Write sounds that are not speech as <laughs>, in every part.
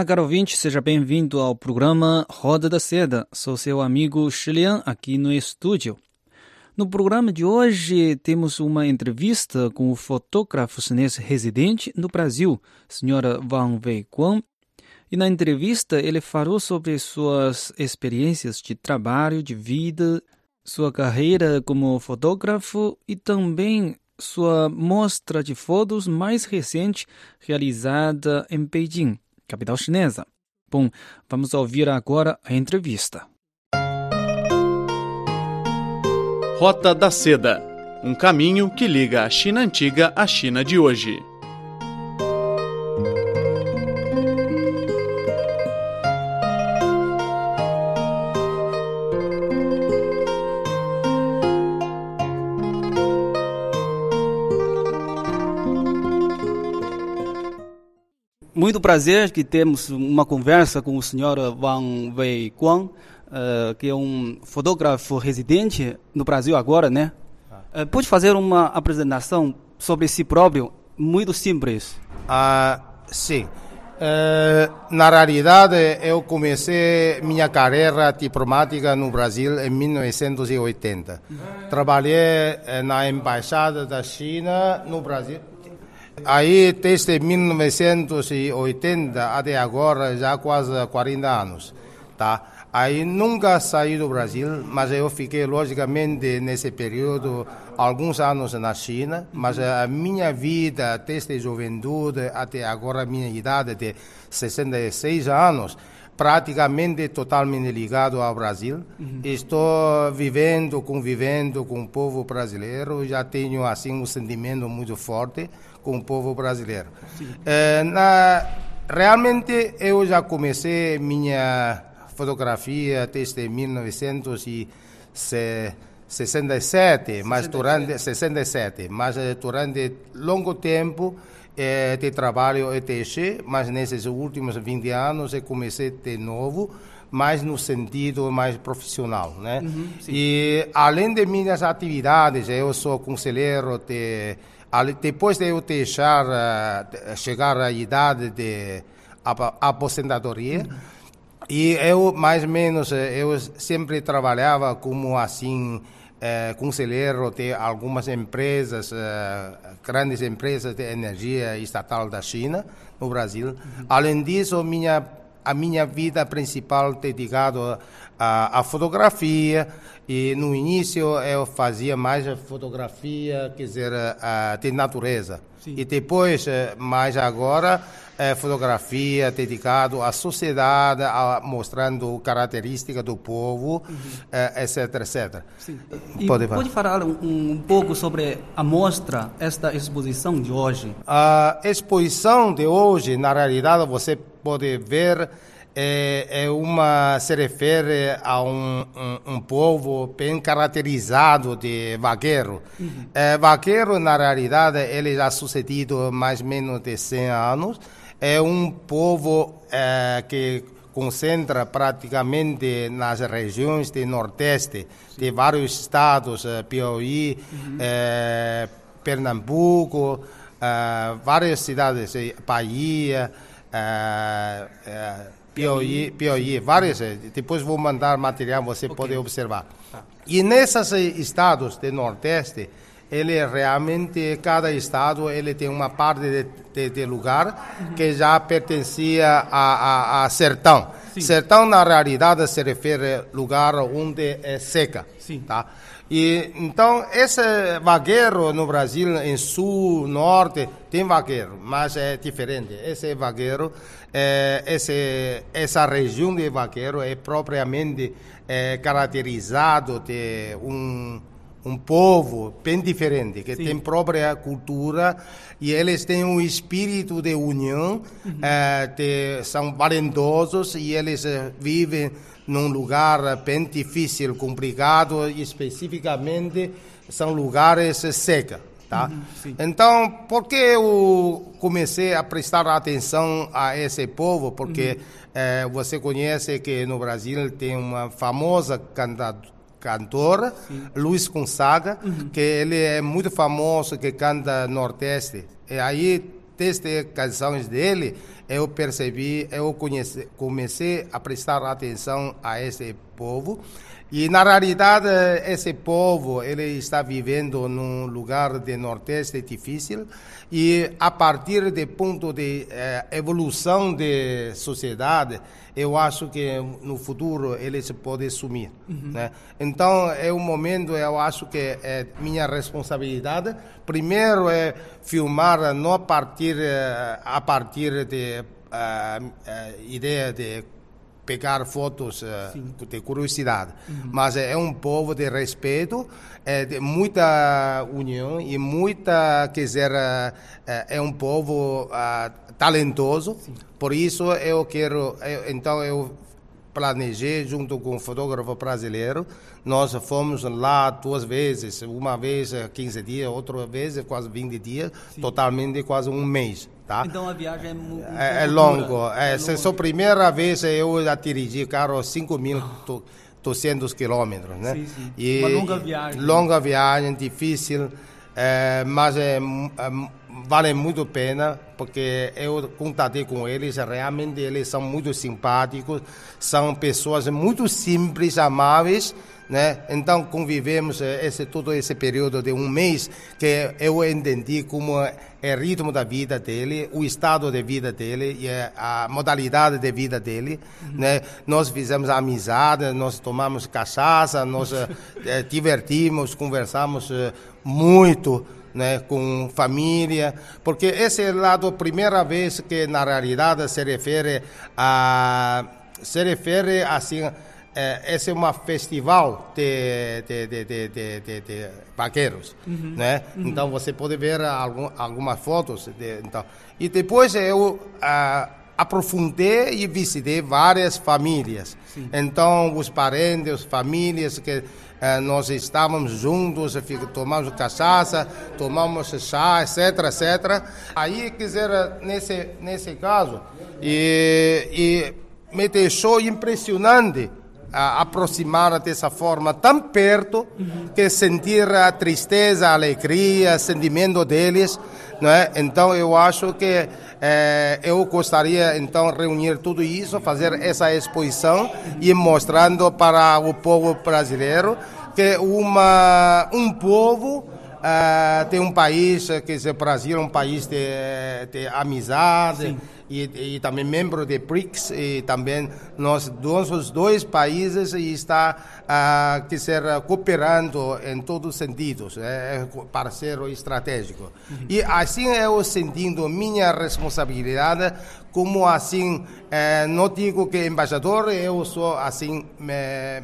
Olá, caro ouvinte, seja bem-vindo ao programa Roda da Seda. Sou seu amigo Xilian aqui no estúdio. No programa de hoje temos uma entrevista com o fotógrafo chinês residente no Brasil, senhora Wang Weiquan. E na entrevista ele falou sobre suas experiências de trabalho, de vida, sua carreira como fotógrafo e também sua mostra de fotos mais recente realizada em Beijing capital chinesa. Bom, vamos ouvir agora a entrevista. Rota da Seda um caminho que liga a China antiga à China de hoje. Muito prazer que temos uma conversa com o senhor Wang Weiquan, uh, que é um fotógrafo residente no Brasil agora, né? Uh, pode fazer uma apresentação sobre si próprio, muito simples. Ah, sim. Uh, na realidade, eu comecei minha carreira diplomática no Brasil em 1980. Trabalhei na Embaixada da China no Brasil Aí, desde 1980 até agora, já quase 40 anos, tá? Aí nunca saí do Brasil, mas eu fiquei logicamente nesse período alguns anos na China, mas a minha vida desde a juventude até agora minha idade de 66 anos praticamente totalmente ligado ao Brasil. Uhum. Estou vivendo, convivendo com o povo brasileiro, já tenho assim um sentimento muito forte com o povo brasileiro. É, na, realmente eu já comecei minha fotografia desde 1967, mas durante 67, mas eh, durante longo tempo é, de trabalho eu deixei, mas nesses últimos 20 anos eu comecei de novo, mais no sentido mais profissional, né? Uhum, e além de minhas atividades, eu sou conselheiro de depois de eu deixar uh, chegar à idade de aposentadoria, uhum. e eu mais ou menos eu sempre trabalhava como assim eh, conselheiro de algumas empresas, eh, grandes empresas de energia estatal da China no Brasil. Uhum. Além disso, minha a minha vida principal dedicada à, à fotografia e no início eu fazia mais fotografia, quer dizer, de natureza. Sim. E depois, eh, mais agora, é, fotografia dedicado à sociedade, a, mostrando características do povo, uhum. é, etc, etc. Pode, pode falar um, um, pouco sobre a mostra, esta exposição de hoje? A exposição de hoje, na realidade, você pode ver é, é, uma se refere a um, um, um, povo bem caracterizado de vaqueiro. Uhum. É, vaqueiro, na realidade, ele já sucedido mais ou menos de 100 anos. É um povo é, que concentra praticamente nas regiões do Nordeste, Sim. de vários estados, é, Piauí, uhum. É, Pernambuco, é, várias cidades, Bahia, Piauí, Piauí, várias. Eh, depois vou mandar material, você okay. pode observar. Tá. E nesses estados do Nordeste, ele realmente, cada estado, ele tem uma parte de, de, de lugar uhum. que já pertencia a, a, a sertão. Sim. Sertão, na realidade, se refere lugar onde é seca. Sim. Tá? E, então, esse vaqueiro no Brasil, em sul, norte, tem vaqueiro, mas é diferente. Esse vaqueiro, é, esse, essa região de vaqueiro é propriamente é, caracterizado de um, um povo bem diferente, que Sim. tem própria cultura e eles têm um espírito de união, uhum. é, de, são valentosos e eles eh, vivem num lugar bem difícil, complicado, e especificamente são lugares secos. Tá? Uhum, então, por que eu comecei a prestar atenção a esse povo? Porque uhum. você conhece que no Brasil tem uma famosa cantora, Luiz Gonzaga, uhum. que ele é muito famoso, que canta Nordeste. E aí, desde canções dele, eu percebi, eu conheci, comecei a prestar atenção a esse povo. E na realidade esse povo ele está vivendo num lugar de Nordeste difícil e a partir do ponto de eh, evolução de sociedade eu acho que no futuro eles podem sumir, uhum. né? Então é um momento eu acho que é minha responsabilidade primeiro é filmar não a partir eh, a partir de uh, uh, ideia de pegar fotos uh, de curiosidade, uhum. mas é um povo de respeito, é de muita união e muita, quer dizer, uh, é um povo uh, talentoso. Sim. Por isso eu quero, eu, então eu planejei junto com um fotógrafo brasileiro. Nós fomos lá duas vezes, uma vez 15 dias, outra vez quase 20 dias, Sim. totalmente quase um mês. Tá? Então a viagem é muito é, é longo. É, é longo. a primeira vez eu já dirigi carro 5.200 quilômetros, né? Sim, sim. E, Uma longa viagem. Longa viagem, difícil, é, mas é, é, vale muito a pena, porque eu contatei com eles, realmente eles são muito simpáticos, são pessoas muito simples, amáveis, né? Então convivemos eh, esse todo esse período de um mês que eu entendi como é o ritmo da vida dele, o estado de vida dele e a modalidade de vida dele, uhum. né? Nós fizemos amizade, nós tomamos cachaça, nós é, <laughs> divertimos, conversamos muito. Né, com família, porque esse é lado primeira vez que na realidade se refere a se refere assim é, esse é um festival de, de, de, de, de, vaqueiros, uhum. né? Uhum. Então você pode ver algum, algumas fotos. Então. E depois eu ah, aprofundei e visitei várias famílias. Sim. Então os parentes, as famílias que nós estávamos juntos, tomamos cachaça, tomamos chá, etc, etc. Aí, quiser nesse nesse caso, e, e me deixou impressionante a aproximar dessa forma tão perto que sentir a tristeza, a alegria, o sentimento deles, não é? Então eu acho que eh, eu gostaria então reunir tudo isso, fazer essa exposição e mostrando para o povo brasileiro que uma um povo Uh, tem um país, que é o Brasil, é um país de, de amizade, Sim e, e também membro de BRICS e também nós nossos dois países está a que ser cooperando em todos os sentidos é parceiro estratégico uhum. e assim eu sentindo minha responsabilidade como assim eh, não digo que embaixador eu sou assim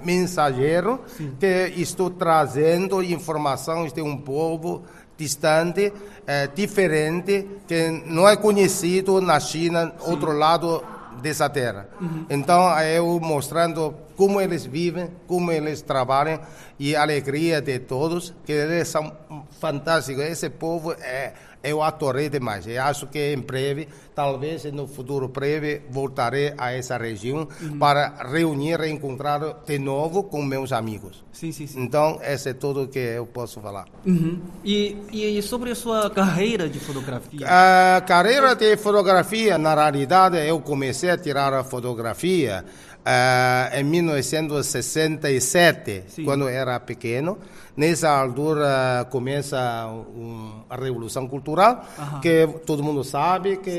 mensageiro Sim. que estou trazendo informações de um povo distante, eh, diferente, que não é conhecido na China, Sim. outro lado dessa terra. Uhum. Então, eu mostrando como eles vivem, como eles trabalham e a alegria de todos, que eles são fantásticos. Esse povo é eu adorei demais. Eu acho que em breve, talvez no futuro breve, voltarei a essa região uhum. para reunir, reencontrar de novo com meus amigos. Sim, sim, sim. Então, esse é tudo que eu posso falar. Uhum. E, e, sobre a sua carreira de fotografia? A carreira de fotografia, na realidade, eu comecei a tirar fotografia uh, em 1967, Sim. quando era pequeno. Nessa altura começa um, a Revolução Cultural, que todo mundo sabe que.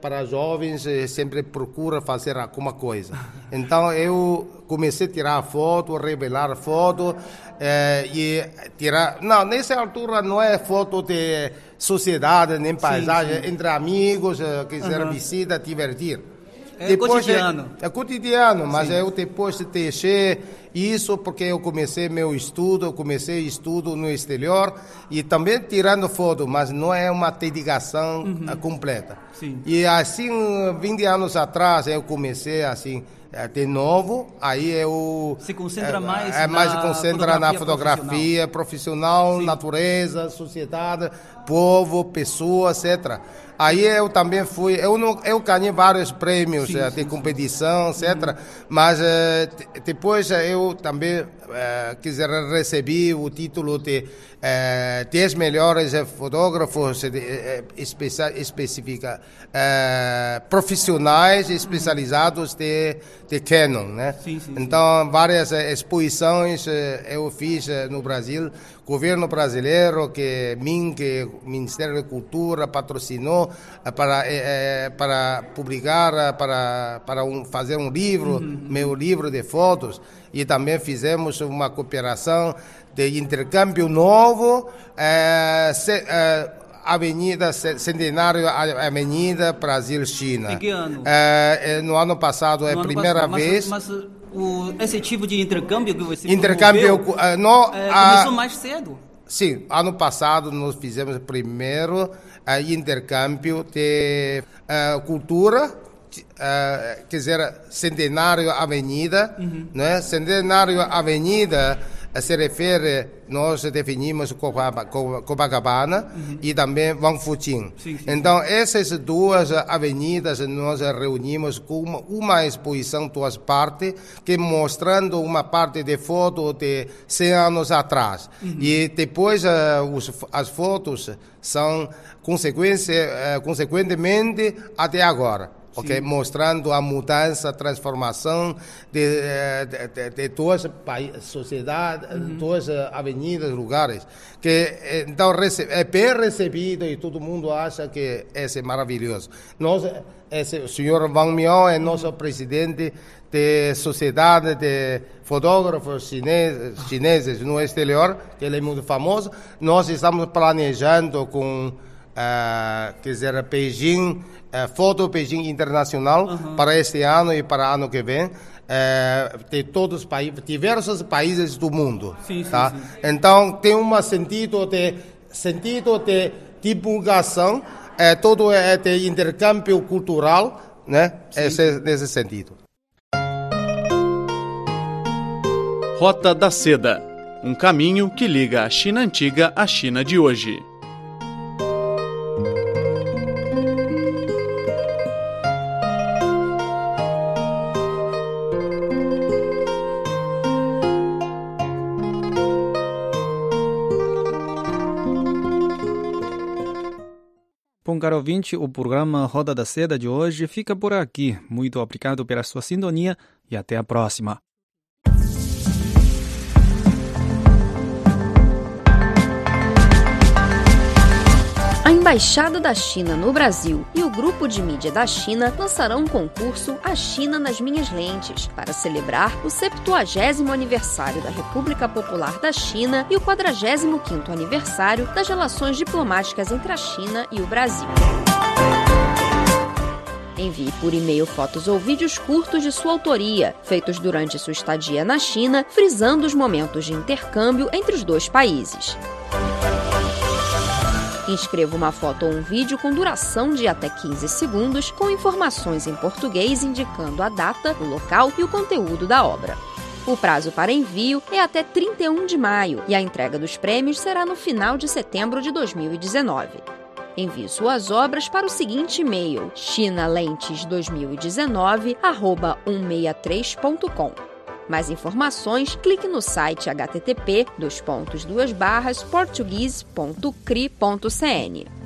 Para jovens eh, sempre procura fazer alguma coisa. Então eu comecei a tirar foto, revelar foto eh, e tirar. Não, nessa altura não é foto de sociedade nem paisagem, sim, sim. entre amigos, eh, quiser uhum. visita, divertir. É depois cotidiano. É, é cotidiano, mas Sim. eu depois deixei Isso porque eu comecei meu estudo, comecei estudo no exterior e também tirando foto, mas não é uma dedicação uhum. completa. Sim. E assim, 20 anos atrás, eu comecei assim é, de novo, aí eu se concentra é, mais é, mais concentra na fotografia profissional, profissional natureza, sociedade, povo, pessoa, etc. Aí eu também fui, eu não, eu ganhei vários prêmios sim, eh, de sim, competição, sim. etc. Uhum. Mas eh, depois eu também uh, quiser receber o título de uh, 10 melhores fotógrafos de, uh, especifica, uh, profissionais especializados de, de Canon, né? Então, várias exposições eu fiz no Brasil, governo brasileiro que mim que o Ministério da Cultura patrocinou para para publicar para para um, fazer um livro, uhum. meu livro de fotos e também fizemos uma cooperação de intercâmbio novo, é, se, é, Avenida Centenário Avenida Brasil-China. Em que ano? É, no ano passado é a primeira passado, vez. Mas, mas o, esse tipo de intercâmbio que você intercâmbio promoveu, no, começou a, mais cedo? Sim, ano passado nós fizemos primeiro intercâmbio de cultura uh, quer dizer, Centenário Avenida, uhum. né? Centenário Avenida eh, se refere, nós definimos Copacabana uhum. e também Wang Fuqing. Sim, sim. Então, essas duas avenidas nós reunimos com uma, uma exposição duas partes, que mostrando uma parte de foto de 100 anos atrás. Uhum. E depois uh, os, as fotos são consequência, uh, consequentemente até agora ok? Mostrando a mudança, a transformação de, eh, de, de, de duas sociedades, uhum. duas avenidas, lugares. Que, eh, então, é bem recebido e todo mundo acha que esse é maravilhoso. Nós, esse, o senhor Wang Miao é nosso uhum. presidente de sociedade de fotógrafos chineses, chineses no exterior, que ele é muito famoso. Nós estamos planejando com uh, quer dizer, Beijing, uh, Foto Beijing Internacional uhum. para este ano e para ano que vem. Uh, de todos os países, diversos países do mundo, sim, tá? Sim, sim. Então tem um sentido de sentido de divulgação, é, todo é de intercâmbio cultural, né? Esse, nesse sentido. Rota da Seda, um caminho que liga a China antiga à China de hoje. Bom, caro ouvinte, o programa Roda da Seda de hoje fica por aqui. Muito obrigado pela sua sintonia e até a próxima. Embaixada da China no Brasil e o Grupo de Mídia da China lançarão um concurso A China nas Minhas Lentes para celebrar o 70 aniversário da República Popular da China e o 45º aniversário das relações diplomáticas entre a China e o Brasil. Envie por e-mail fotos ou vídeos curtos de sua autoria, feitos durante sua estadia na China, frisando os momentos de intercâmbio entre os dois países. Inscreva uma foto ou um vídeo com duração de até 15 segundos, com informações em português indicando a data, o local e o conteúdo da obra. O prazo para envio é até 31 de maio e a entrega dos prêmios será no final de setembro de 2019. Envie suas obras para o seguinte e-mail: chinalentes2019@163.com. Mais informações, clique no site http portuguese.cri.cn.